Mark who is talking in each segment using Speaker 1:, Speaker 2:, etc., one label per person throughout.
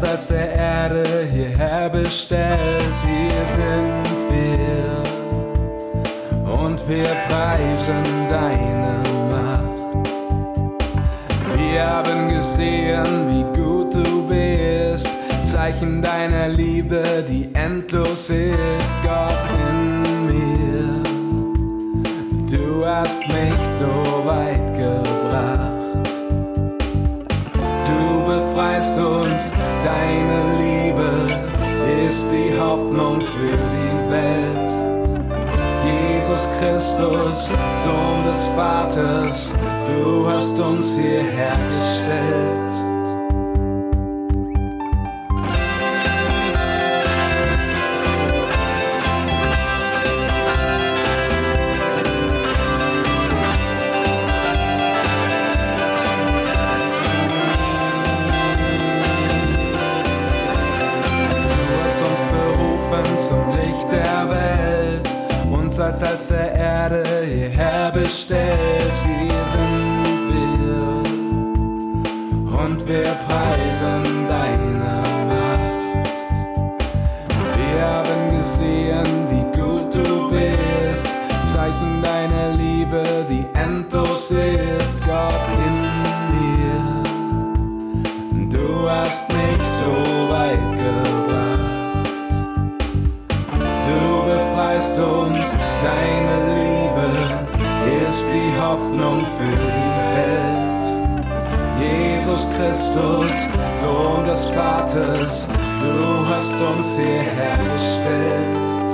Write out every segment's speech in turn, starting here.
Speaker 1: Als der Erde hierher bestellt. Hier sind wir und wir preisen deine Macht. Wir haben gesehen, wie gut du bist. Zeichen deiner Liebe, die endlos ist, Gott in mir. Du hast mich so weit gebracht befreist uns, deine Liebe ist die Hoffnung für die Welt. Jesus Christus, Sohn des Vaters, du hast uns hierher gestellt. Als der Erde hierher bestellt. Hier sind wir und wir preisen deine Macht. Wir haben gesehen, wie gut du bist, Zeichen deiner Liebe, die endlos ist, Gott in mir. Du hast mich so weit gebracht befreist uns, deine Liebe ist die Hoffnung für die Welt. Jesus Christus, Sohn des Vaters, du hast uns hierher gestellt.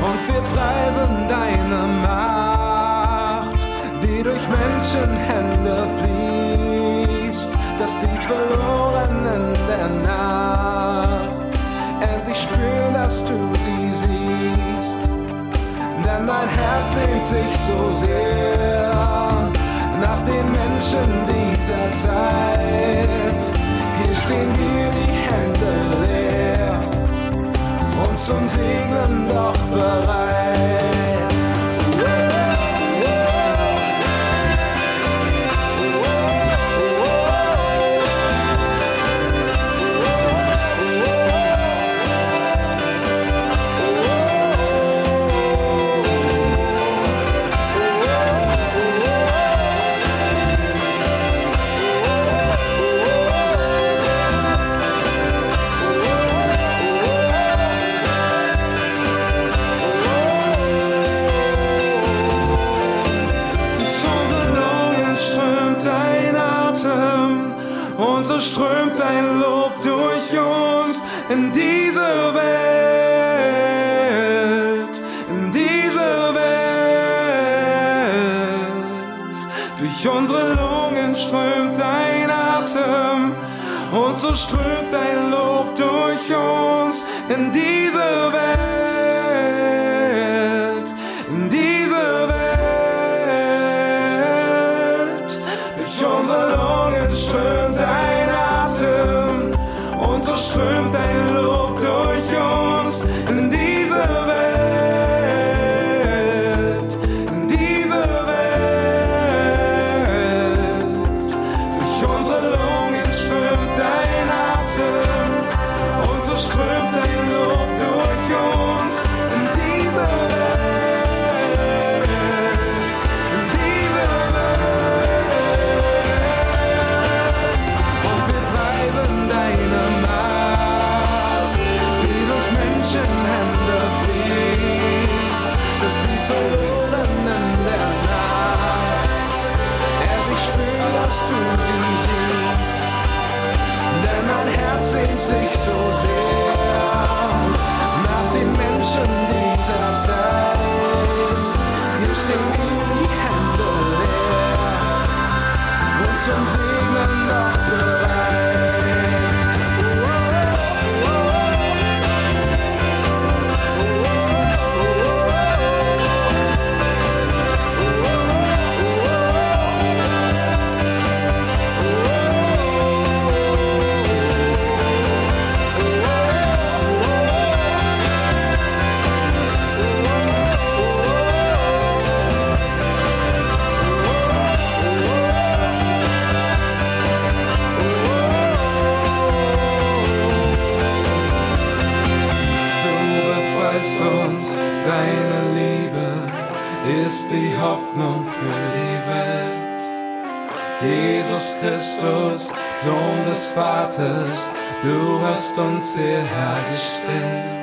Speaker 1: Und wir preisen deine Macht, die durch Menschenhände fließt, dass die Verlorenen der sehnt sich so sehr nach den Menschen dieser Zeit. Hier stehen wir die Hände leer und zum Segnen doch bereit. Strömt dein Lob durch uns in diese Welt, in diese Welt. Durch unsere Lungen strömt dein Atem und so strömt dein Lob durch uns in diese Welt, und so dass du sie siehst. Denn mein Herz sehnt sich so sehr nach den Menschen dieser Zeit. Hier stehen die Hände leer und zum Segnen Deine Liebe ist die Hoffnung für die Welt. Jesus Christus, Sohn des Vaters, du hast uns hierher gestellt.